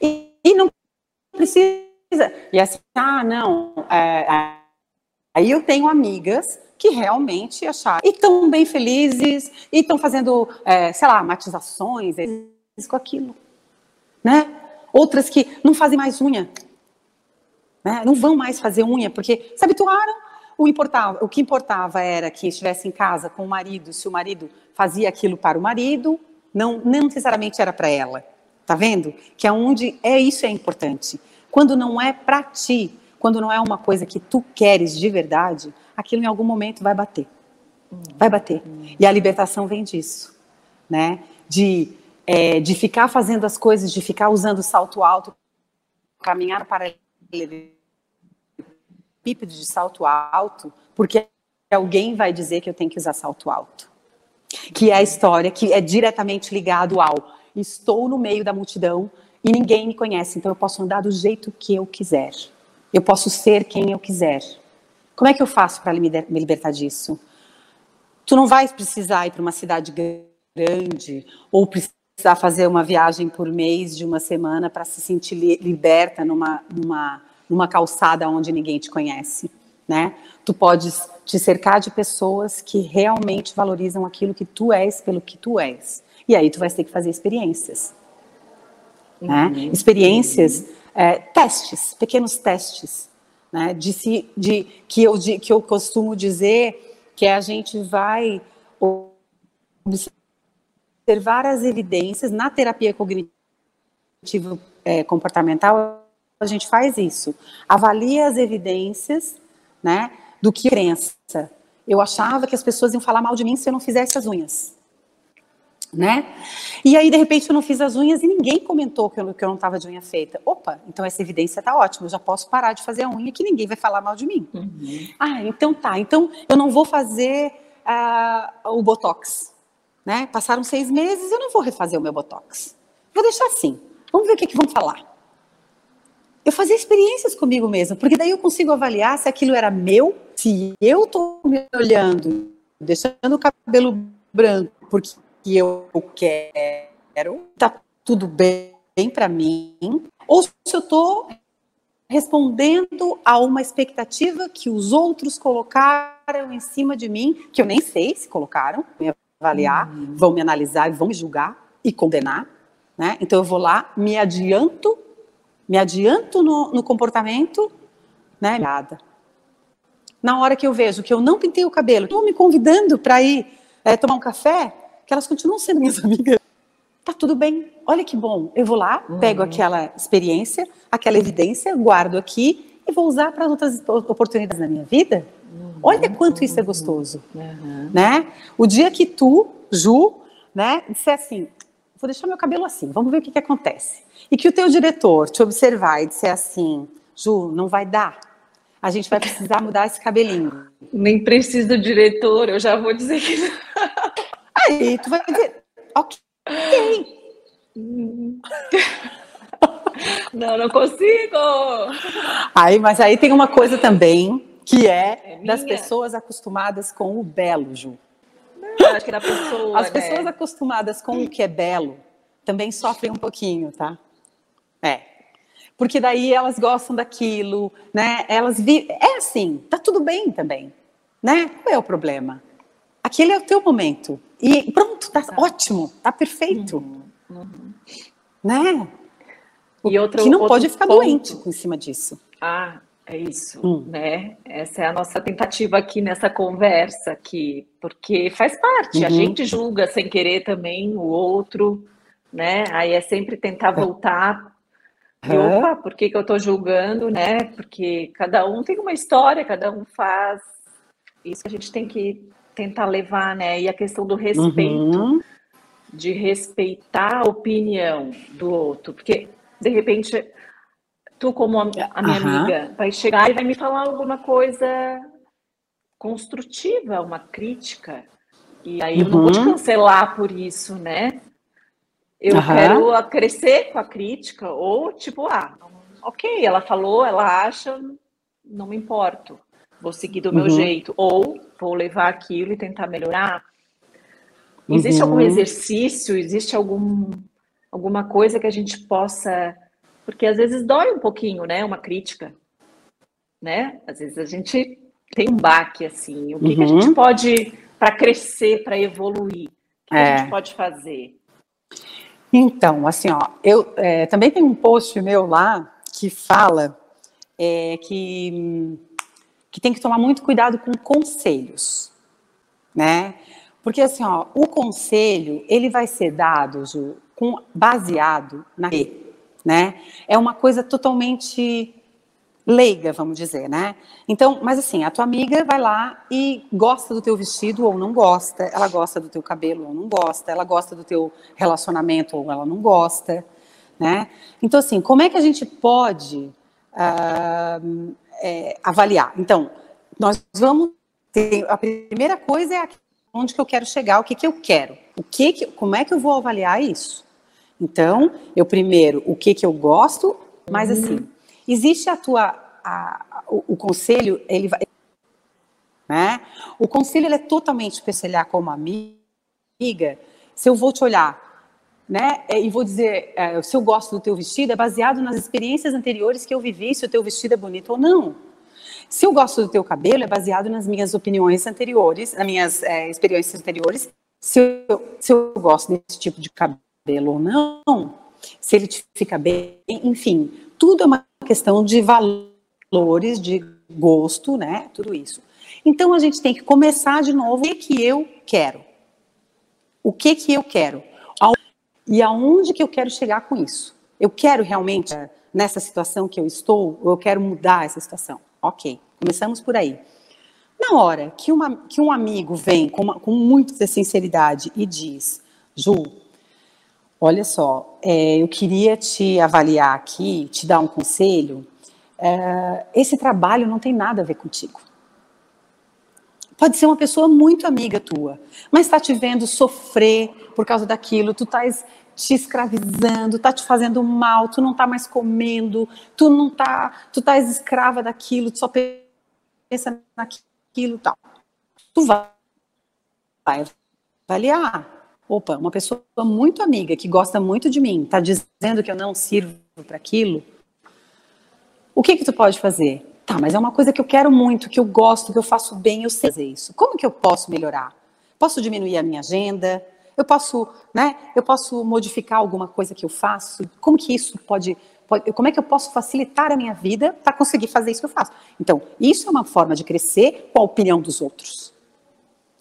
E, e, não precisa. E assim, ah, não. É, aí eu tenho amigas que realmente acharam. E estão bem felizes, e estão fazendo, é, sei lá, matizações, isso com aquilo. Né? Outras que não fazem mais unha. Né? Não vão mais fazer unha, porque se habituaram. O, importava, o que importava era que estivesse em casa com o marido, se o marido fazia aquilo para o marido, não, não necessariamente era para ela. Tá vendo? Que é onde é isso é importante. Quando não é para ti, quando não é uma coisa que tu queres de verdade, aquilo em algum momento vai bater. Vai bater. E a libertação vem disso, né? De, é, de ficar fazendo as coisas, de ficar usando salto alto, caminhar para pípedo de salto alto, porque alguém vai dizer que eu tenho que usar salto alto. Que é a história que é diretamente ligado ao estou no meio da multidão e ninguém me conhece, então eu posso andar do jeito que eu quiser. Eu posso ser quem eu quiser. Como é que eu faço para me libertar disso? Tu não vai precisar ir para uma cidade grande ou precisar fazer uma viagem por mês de uma semana para se sentir liberta numa, numa, numa calçada onde ninguém te conhece, né? Tu podes te cercar de pessoas que realmente valorizam aquilo que tu és pelo que tu és. E aí tu vai ter que fazer experiências. Né? Uhum. Né? Experiências, é, testes, pequenos testes, né? de, se, de, que, eu, de, que eu costumo dizer que a gente vai observar as evidências na terapia cognitivo é, comportamental, a gente faz isso. Avalia as evidências né, do que crença. Eu achava que as pessoas iam falar mal de mim se eu não fizesse as unhas né? E aí, de repente, eu não fiz as unhas e ninguém comentou que eu, que eu não estava de unha feita. Opa, então essa evidência está ótima, eu já posso parar de fazer a unha que ninguém vai falar mal de mim. Uhum. Ah, então tá, então eu não vou fazer uh, o Botox, né? Passaram seis meses, eu não vou refazer o meu Botox. Vou deixar assim, vamos ver o que, que vão falar. Eu fazia experiências comigo mesma, porque daí eu consigo avaliar se aquilo era meu, se eu estou me olhando, deixando o cabelo branco, porque que eu quero, tá tudo bem para mim, ou se eu estou respondendo a uma expectativa que os outros colocaram em cima de mim, que eu nem sei se colocaram, me avaliar, uhum. vão me analisar, vão me julgar e condenar, né? Então eu vou lá, me adianto, me adianto no, no comportamento, né? Nada. Na hora que eu vejo que eu não pintei o cabelo, estou me convidando para ir é, tomar um café, que elas continuam sendo minhas amigas. Tá tudo bem, olha que bom. Eu vou lá, uhum. pego aquela experiência, aquela evidência, guardo aqui e vou usar para outras oportunidades na minha vida. Uhum. Olha quanto isso é gostoso, uhum. né? O dia que tu, Ju, né, disser assim, vou deixar meu cabelo assim, vamos ver o que, que acontece. E que o teu diretor te observar e disser assim, Ju, não vai dar. A gente vai precisar mudar esse cabelinho. Nem preciso do diretor, eu já vou dizer que não. Aí tu vai dizer, ok. Não, não consigo. Aí, mas aí tem uma coisa também que é, é das pessoas acostumadas com o belo, Ju. Acho da pessoa. As né? pessoas acostumadas com o que é belo também sofrem um pouquinho, tá? É. Porque daí elas gostam daquilo, né? Elas vivem. É assim, tá tudo bem também, né? Qual é o problema? Aquele é o teu momento. E pronto, tá ótimo, tá perfeito. Uhum, uhum. Né? E outro, que não outro pode ficar ponto. doente em cima disso. Ah, é isso, hum. né? Essa é a nossa tentativa aqui nessa conversa aqui, porque faz parte, uhum. a gente julga sem querer também o outro, né? Aí é sempre tentar é. voltar e, opa, por que, que eu estou julgando, né? Porque cada um tem uma história, cada um faz. Isso a gente tem que tentar levar, né? E a questão do respeito, uhum. de respeitar a opinião do outro, porque de repente tu como a, a minha uhum. amiga vai chegar e vai me falar alguma coisa construtiva, uma crítica, E aí eu não vou te uhum. cancelar por isso, né? Eu uhum. quero crescer com a crítica, ou tipo, ah, ok, ela falou, ela acha, não me importo, vou seguir do meu uhum. jeito, ou vou levar aquilo e tentar melhorar. Existe uhum. algum exercício, existe algum, alguma coisa que a gente possa. Porque às vezes dói um pouquinho, né? Uma crítica. Né? Às vezes a gente tem um baque assim. O que, que a gente uhum. pode, para crescer, para evoluir, o que, é. a gente pode fazer? Então, assim, ó, eu é, também tem um post meu lá que fala é, que, que tem que tomar muito cuidado com conselhos, né? Porque assim, ó, o conselho, ele vai ser dado, Ju, com, baseado na né? É uma coisa totalmente leiga, vamos dizer, né? Então, mas assim, a tua amiga vai lá e gosta do teu vestido ou não gosta, ela gosta do teu cabelo ou não gosta, ela gosta do teu relacionamento ou ela não gosta, né? Então, assim, como é que a gente pode uh, é, avaliar? Então, nós vamos ter, a primeira coisa é onde que eu quero chegar, o que que eu quero, o que, que como é que eu vou avaliar isso? Então, eu primeiro, o que que eu gosto, mas assim, uhum. existe a tua, a, o, o, conselho, ele vai, né? O conselho ele é totalmente para como amiga, se eu vou te olhar, né, e vou dizer, é, se eu gosto do teu vestido, é baseado nas experiências anteriores que eu vivi, se o teu vestido é bonito ou não. Se eu gosto do teu cabelo, é baseado nas minhas opiniões anteriores, nas minhas é, experiências anteriores, se eu, se eu gosto desse tipo de cabelo cabelo ou não, se ele te fica bem, enfim, tudo é uma questão de valores, de gosto, né? Tudo isso. Então a gente tem que começar de novo. O que que eu quero? O que que eu quero? E aonde que eu quero chegar com isso? Eu quero realmente nessa situação que eu estou, ou eu quero mudar essa situação? Ok, começamos por aí. Na hora que, uma, que um amigo vem com, uma, com muita sinceridade e diz, Ju, Olha só, é, eu queria te avaliar aqui, te dar um conselho. É, esse trabalho não tem nada a ver contigo. Pode ser uma pessoa muito amiga tua, mas está te vendo sofrer por causa daquilo, tu estás te escravizando, está te fazendo mal, tu não está mais comendo, tu não tá, tu estás escrava daquilo, tu só pensa naquilo tal. Tu vai avaliar opa, uma pessoa muito amiga, que gosta muito de mim, está dizendo que eu não sirvo para aquilo, o que que tu pode fazer? Tá, mas é uma coisa que eu quero muito, que eu gosto, que eu faço bem, eu sei fazer isso. Como que eu posso melhorar? Posso diminuir a minha agenda? Eu posso, né? Eu posso modificar alguma coisa que eu faço? Como que isso pode, pode como é que eu posso facilitar a minha vida para conseguir fazer isso que eu faço? Então, isso é uma forma de crescer com a opinião dos outros.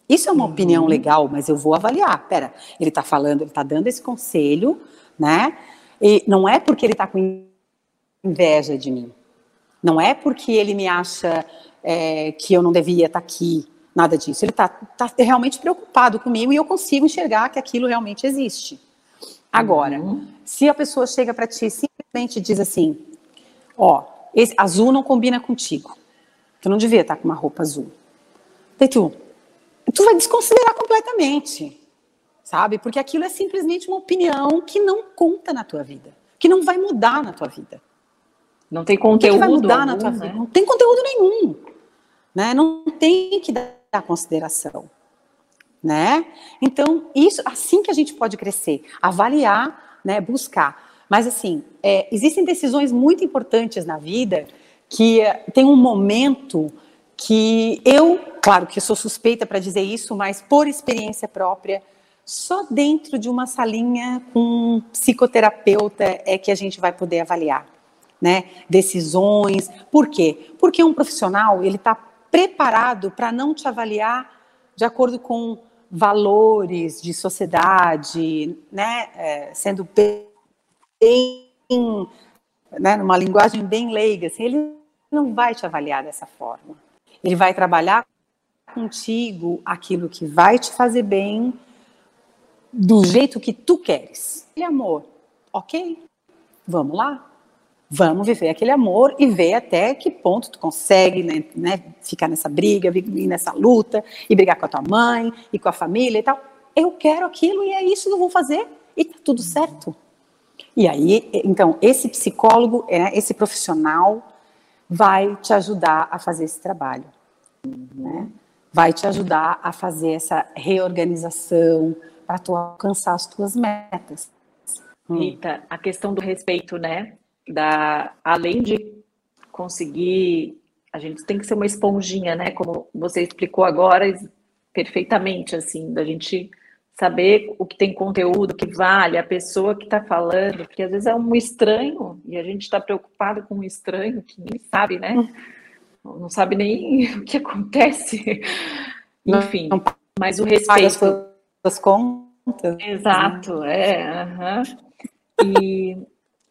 Isso é uma uhum. opinião legal, mas eu vou avaliar. Pera, ele está falando, ele está dando esse conselho, né? E não é porque ele está com inveja de mim. Não é porque ele me acha é, que eu não devia estar tá aqui, nada disso. Ele está tá realmente preocupado comigo e eu consigo enxergar que aquilo realmente existe. Agora, uhum. se a pessoa chega para ti e simplesmente diz assim: Ó, esse azul não combina contigo. Tu não devia estar tá com uma roupa azul. Daí tu, tu vai desconsiderar completamente, sabe? Porque aquilo é simplesmente uma opinião que não conta na tua vida, que não vai mudar na tua vida. Não tem conteúdo. O que, vai mudar algum, na tua né? vida? Não tem conteúdo nenhum, né? Não tem que dar consideração, né? Então isso, assim que a gente pode crescer, avaliar, né? Buscar. Mas assim, é, existem decisões muito importantes na vida que é, tem um momento que eu, claro que eu sou suspeita para dizer isso, mas por experiência própria, só dentro de uma salinha com um psicoterapeuta é que a gente vai poder avaliar, né? Decisões. Por quê? Porque um profissional ele está preparado para não te avaliar de acordo com valores de sociedade, né? É, sendo bem, né? Numa linguagem bem leiga, assim, ele não vai te avaliar dessa forma. Ele vai trabalhar contigo aquilo que vai te fazer bem do jeito que tu queres. E amor, ok? Vamos lá? Vamos viver aquele amor e ver até que ponto tu consegue né, né, ficar nessa briga, nessa luta, e brigar com a tua mãe, e com a família e tal. Eu quero aquilo e é isso que eu vou fazer, e tá tudo certo. E aí, então, esse psicólogo, é, esse profissional, vai te ajudar a fazer esse trabalho. Né? Vai te ajudar a fazer essa reorganização para tu alcançar as tuas metas. Rita, a questão do respeito, né? da além de conseguir, a gente tem que ser uma esponjinha, né? Como você explicou agora perfeitamente, assim, da gente saber o que tem conteúdo, que vale, a pessoa que está falando, porque às vezes é um estranho e a gente está preocupado com um estranho que nem sabe, né? Não sabe nem o que acontece. Enfim, não, não mas o respeito. As contas. Exato, né? é. Uh -huh. E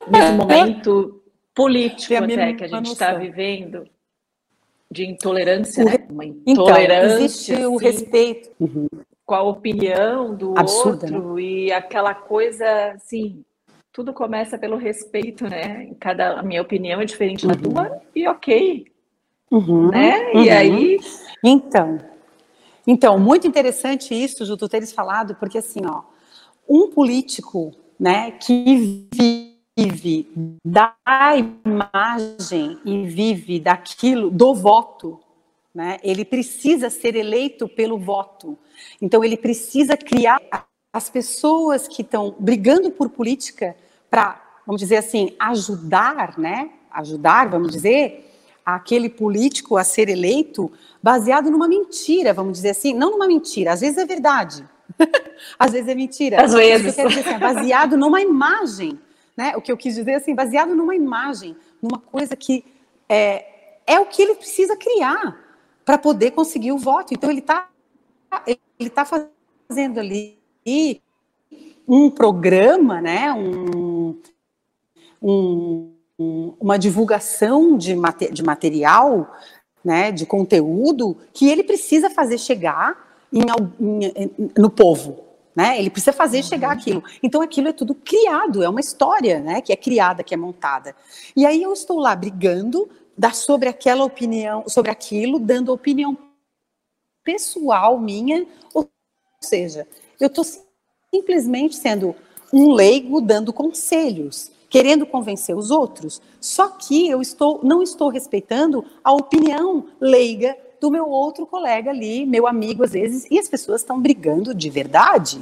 nesse momento político até que a gente está vivendo de intolerância, o, né? Uma intolerância. Então, existe assim, o respeito. Uhum. Com a opinião do Absurda, outro né? e aquela coisa assim, tudo começa pelo respeito, né? Cada, a minha opinião é diferente uhum. da tua e ok. Uhum. Né? E uhum. aí. Então, então, muito interessante isso, Ju, tu teres falado, porque assim, ó, um político, né, que vive da imagem e vive daquilo, do voto. Né? Ele precisa ser eleito pelo voto. Então, ele precisa criar as pessoas que estão brigando por política para, vamos dizer assim, ajudar, né? Ajudar, vamos dizer, aquele político a ser eleito baseado numa mentira, vamos dizer assim. Não numa mentira, às vezes é verdade. às vezes é mentira. Às vezes. Assim, é baseado numa imagem né? O que eu quis dizer assim, baseado numa imagem, numa coisa que é, é o que ele precisa criar para poder conseguir o voto. Então ele está ele tá fazendo ali um programa, né? Um, um, uma divulgação de, mate, de material, né? De conteúdo que ele precisa fazer chegar em, em, no povo, né? Ele precisa fazer chegar uhum. aquilo. Então aquilo é tudo criado, é uma história, né? Que é criada, que é montada. E aí eu estou lá brigando da, sobre aquela opinião, sobre aquilo, dando opinião pessoal minha, ou seja, eu estou simplesmente sendo um leigo dando conselhos, querendo convencer os outros. Só que eu estou, não estou respeitando a opinião leiga do meu outro colega ali, meu amigo às vezes, e as pessoas estão brigando de verdade.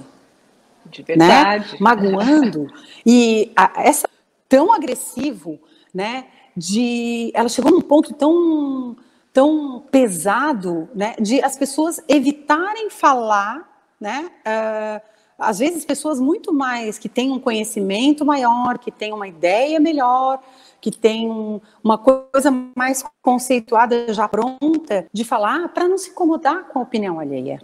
De verdade. Né? Magoando. e a, essa tão agressivo, né? De ela chegou num ponto tão tão pesado, né? De as pessoas evitarem falar, né? Uh, às vezes pessoas muito mais que têm um conhecimento maior, que têm uma ideia melhor, que têm uma coisa mais conceituada já pronta de falar para não se incomodar com a opinião alheia.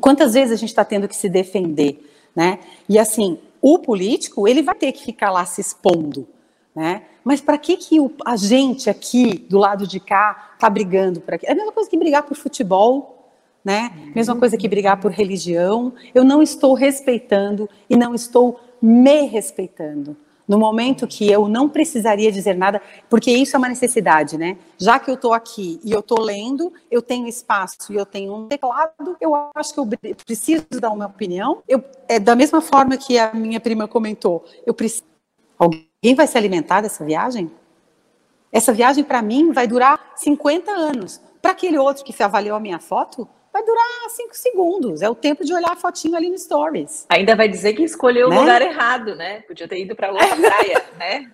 Quantas vezes a gente está tendo que se defender, né? E assim, o político ele vai ter que ficar lá se expondo, né? Mas para que que o, a gente aqui do lado de cá está brigando aqui? É a mesma coisa que brigar por futebol, né? Mesma coisa que brigar por religião. Eu não estou respeitando e não estou me respeitando. No momento que eu não precisaria dizer nada, porque isso é uma necessidade, né? Já que eu estou aqui e eu estou lendo, eu tenho espaço e eu tenho um teclado, eu acho que eu preciso dar uma opinião. Eu, é da mesma forma que a minha prima comentou, eu preciso. Alguém vai se alimentar dessa viagem? Essa viagem, para mim, vai durar 50 anos. Para aquele outro que avaliou a minha foto, vai durar cinco segundos. É o tempo de olhar a fotinho ali no Stories. Ainda vai dizer que escolheu né? o lugar errado, né? Podia ter ido para outra praia, né?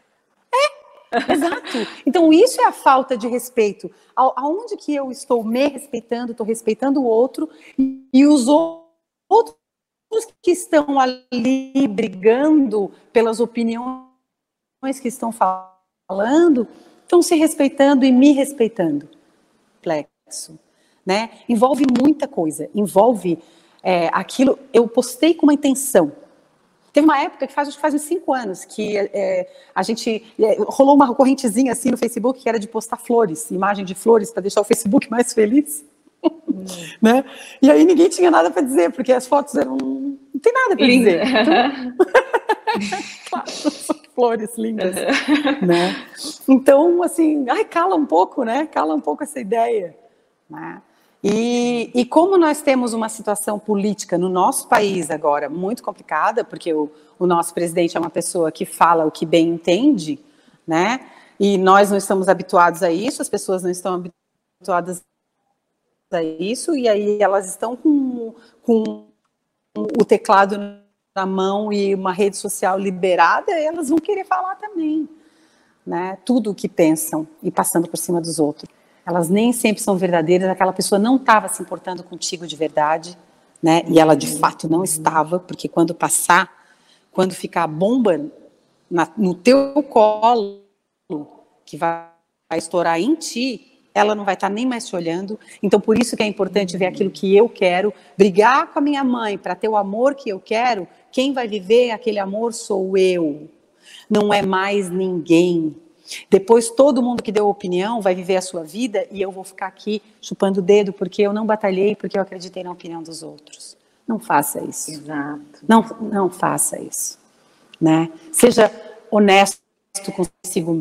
É, exato. Então, isso é a falta de respeito. Aonde que eu estou me respeitando, estou respeitando o outro, e os outros que estão ali brigando pelas opiniões que estão falando, estão se respeitando e me respeitando. Complexo né? Envolve muita coisa, envolve é, aquilo. Eu postei com uma intenção. Teve uma época que faz, acho que faz uns cinco anos que é, a gente é, rolou uma correntezinha assim no Facebook que era de postar flores, imagem de flores para deixar o Facebook mais feliz. Hum. né? E aí ninguém tinha nada para dizer, porque as fotos eram. Não tem nada para dizer. Claro, flores lindas, né? Então, assim, ai, cala um pouco, né? Cala um pouco essa ideia, né? E, e, como nós temos uma situação política no nosso país agora muito complicada, porque o, o, nosso presidente é uma pessoa que fala o que bem entende, né? E nós não estamos habituados a isso, as pessoas não estão habituadas a isso, e aí elas estão com, com o teclado na mão e uma rede social liberada, elas vão querer falar também, né? Tudo o que pensam e passando por cima dos outros elas nem sempre são verdadeiras, aquela pessoa não estava se importando contigo de verdade, né? E ela de fato não estava, porque quando passar, quando ficar a bomba na, no teu colo, que vai, vai estourar em ti, ela não vai estar tá nem mais te olhando. Então, por isso que é importante ver aquilo que eu quero, brigar com a minha mãe para ter o amor que eu quero. Quem vai viver aquele amor sou eu, não é mais ninguém. Depois todo mundo que deu opinião vai viver a sua vida e eu vou ficar aqui chupando o dedo porque eu não batalhei, porque eu acreditei na opinião dos outros. Não faça isso. Exato. Não, não faça isso. Né? Seja honesto consigo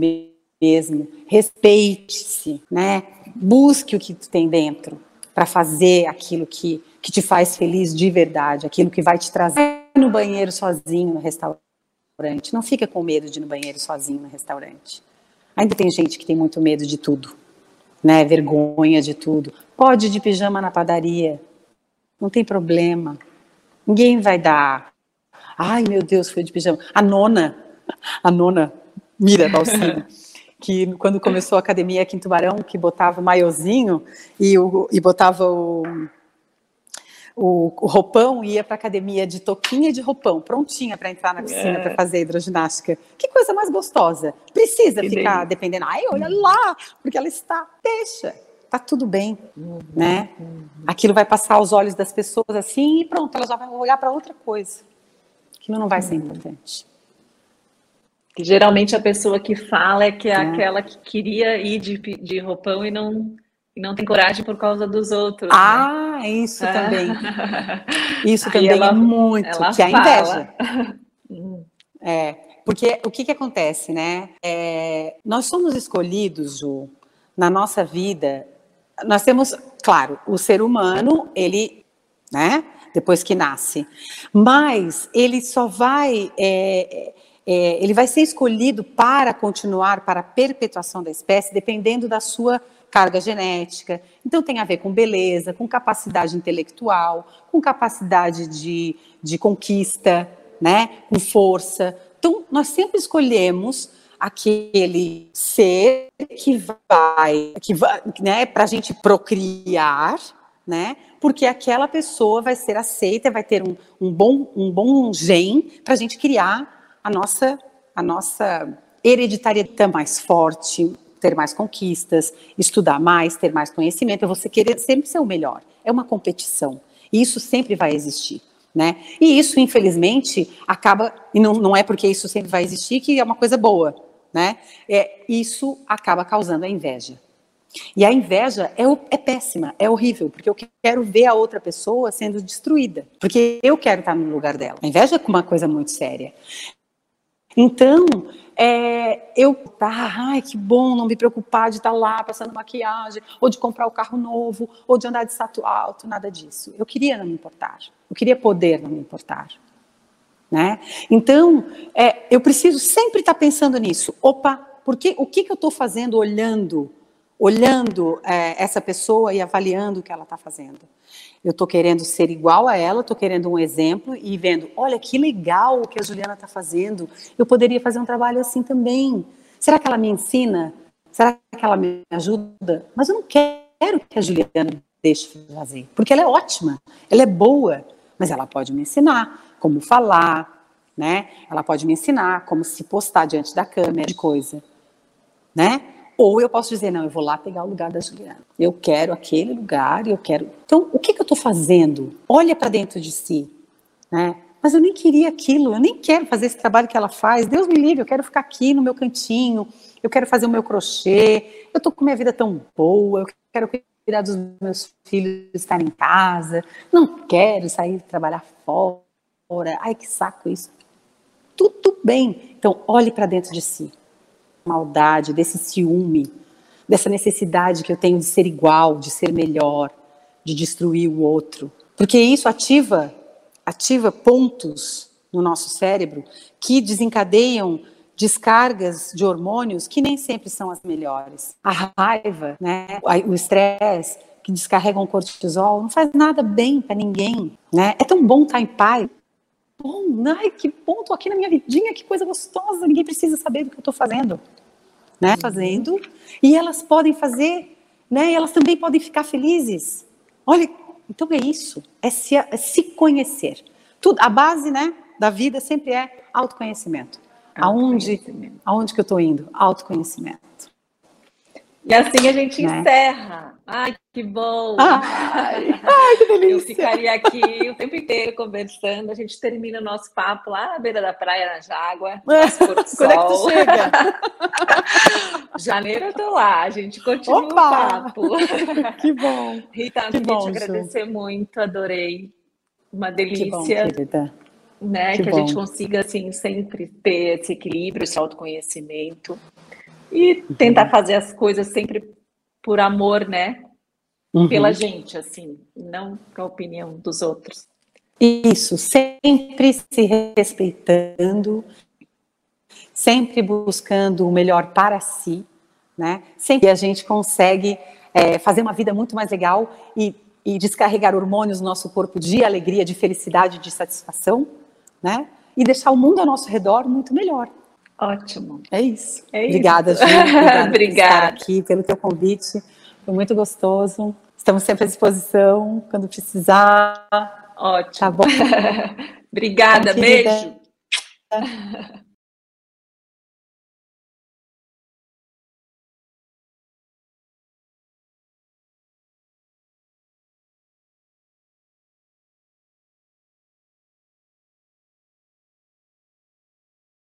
mesmo, respeite-se, né? Busque o que tu tem dentro para fazer aquilo que, que te faz feliz de verdade, aquilo que vai te trazer no banheiro sozinho no restaurante. Não fica com medo de ir no banheiro sozinho no restaurante. Ainda tem gente que tem muito medo de tudo, né? Vergonha de tudo. Pode ir de pijama na padaria, não tem problema. Ninguém vai dar. Ai, meu Deus, foi de pijama. A nona, a nona Mira Balsino, que quando começou a academia aqui em Tubarão, que botava o maiozinho e, o, e botava o, o, o roupão ia para academia de toquinha de roupão, prontinha para entrar na piscina é. para fazer hidroginástica. Que coisa mais gostosa. Precisa que ficar bem. dependendo. Ai, olha lá, porque ela está. Deixa. Tá tudo bem, uhum, né? Aquilo vai passar aos olhos das pessoas assim e pronto, elas já vão olhar para outra coisa. Aquilo não vai ser uhum. importante. Que geralmente a pessoa que fala é que é, é. aquela que queria ir de, de roupão e não e não tem coragem por causa dos outros. Né? Ah, né? isso ah. também. Isso também ela, é muito, que é a inveja. é, porque o que, que acontece, né? É, nós somos escolhidos, Ju, na nossa vida. Nós temos, claro, o ser humano, ele, né? Depois que nasce, mas ele só vai é, é, ele vai ser escolhido para continuar, para a perpetuação da espécie, dependendo da sua carga genética. Então, tem a ver com beleza, com capacidade intelectual, com capacidade de, de conquista, né? com força. Então, nós sempre escolhemos aquele ser que vai, que vai né, para a gente procriar, né? Porque aquela pessoa vai ser aceita, vai ter um, um bom, um bom gen para a gente criar a nossa, a nossa hereditariedade mais forte, ter mais conquistas, estudar mais, ter mais conhecimento, é você querer sempre ser o melhor. É uma competição. E isso sempre vai existir. Né? E isso, infelizmente, acaba, e não, não é porque isso sempre vai existir que é uma coisa boa, né? É, isso acaba causando a inveja. E a inveja é, é péssima, é horrível, porque eu quero ver a outra pessoa sendo destruída, porque eu quero estar no lugar dela. A inveja é uma coisa muito séria. Então, é, eu, tá, ai, que bom não me preocupar de estar lá passando maquiagem, ou de comprar o carro novo, ou de andar de salto alto, nada disso. Eu queria não me importar. Eu queria poder não me importar. Né? Então, é, eu preciso sempre estar pensando nisso. Opa, porque, o que, que eu estou fazendo olhando, olhando é, essa pessoa e avaliando o que ela está fazendo? Eu estou querendo ser igual a ela, estou querendo um exemplo e vendo, olha que legal o que a Juliana está fazendo. Eu poderia fazer um trabalho assim também. Será que ela me ensina? Será que ela me ajuda? Mas eu não quero que a Juliana deixe de fazer, porque ela é ótima, ela é boa, mas ela pode me ensinar como falar, né? Ela pode me ensinar como se postar diante da câmera, de coisa, né? Ou eu posso dizer, não, eu vou lá pegar o lugar da Juliana. Eu quero aquele lugar, eu quero. Então, o que, que eu estou fazendo? Olha para dentro de si, né? Mas eu nem queria aquilo, eu nem quero fazer esse trabalho que ela faz. Deus me livre, eu quero ficar aqui no meu cantinho, eu quero fazer o meu crochê, eu estou com minha vida tão boa, eu quero cuidar dos meus filhos estarem em casa, não quero sair trabalhar fora. Ai, que saco isso. tudo bem. Então, olhe para dentro de si. Maldade, desse ciúme, dessa necessidade que eu tenho de ser igual, de ser melhor, de destruir o outro. Porque isso ativa, ativa pontos no nosso cérebro que desencadeiam descargas de hormônios que nem sempre são as melhores. A raiva, né, o estresse que descarregam o cortisol não faz nada bem para ninguém, né? É tão bom estar em paz. Bom, ai, que tô aqui na minha vidinha, que coisa gostosa, ninguém precisa saber do que eu estou fazendo, né? Uhum. Fazendo, e elas podem fazer, né? E elas também podem ficar felizes. Olha, então é isso, é se, é se conhecer. Tudo, a base, né, da vida sempre é autoconhecimento. Aonde, aonde que eu estou indo? Autoconhecimento. E assim a gente né? encerra. Ai, que bom! Ai, ai, que delícia! Eu ficaria aqui o tempo inteiro conversando. A gente termina o nosso papo lá na beira da praia, na Jágua. Quando é que tu chega? Janeiro eu tô lá, a gente continua Opa! o papo. Que bom! Rita, que queria bom, te agradecer Ju. muito, adorei. Uma delícia. Que bom, querida né? Que, que a gente consiga assim sempre ter esse equilíbrio, esse autoconhecimento e uhum. tentar fazer as coisas sempre por amor, né? Uhum. Pela gente, assim, não para a opinião dos outros. Isso, sempre se respeitando, sempre buscando o melhor para si, né? Sempre a gente consegue é, fazer uma vida muito mais legal e, e descarregar hormônios no nosso corpo de alegria, de felicidade, de satisfação, né? E deixar o mundo ao nosso redor muito melhor. Ótimo. É isso. É Obrigada, isso. Ju. Obrigada, Obrigada. por estar aqui, pelo teu convite. Foi muito gostoso. Estamos sempre à disposição quando precisar. Ótimo. Tá bom. Obrigada, beijo.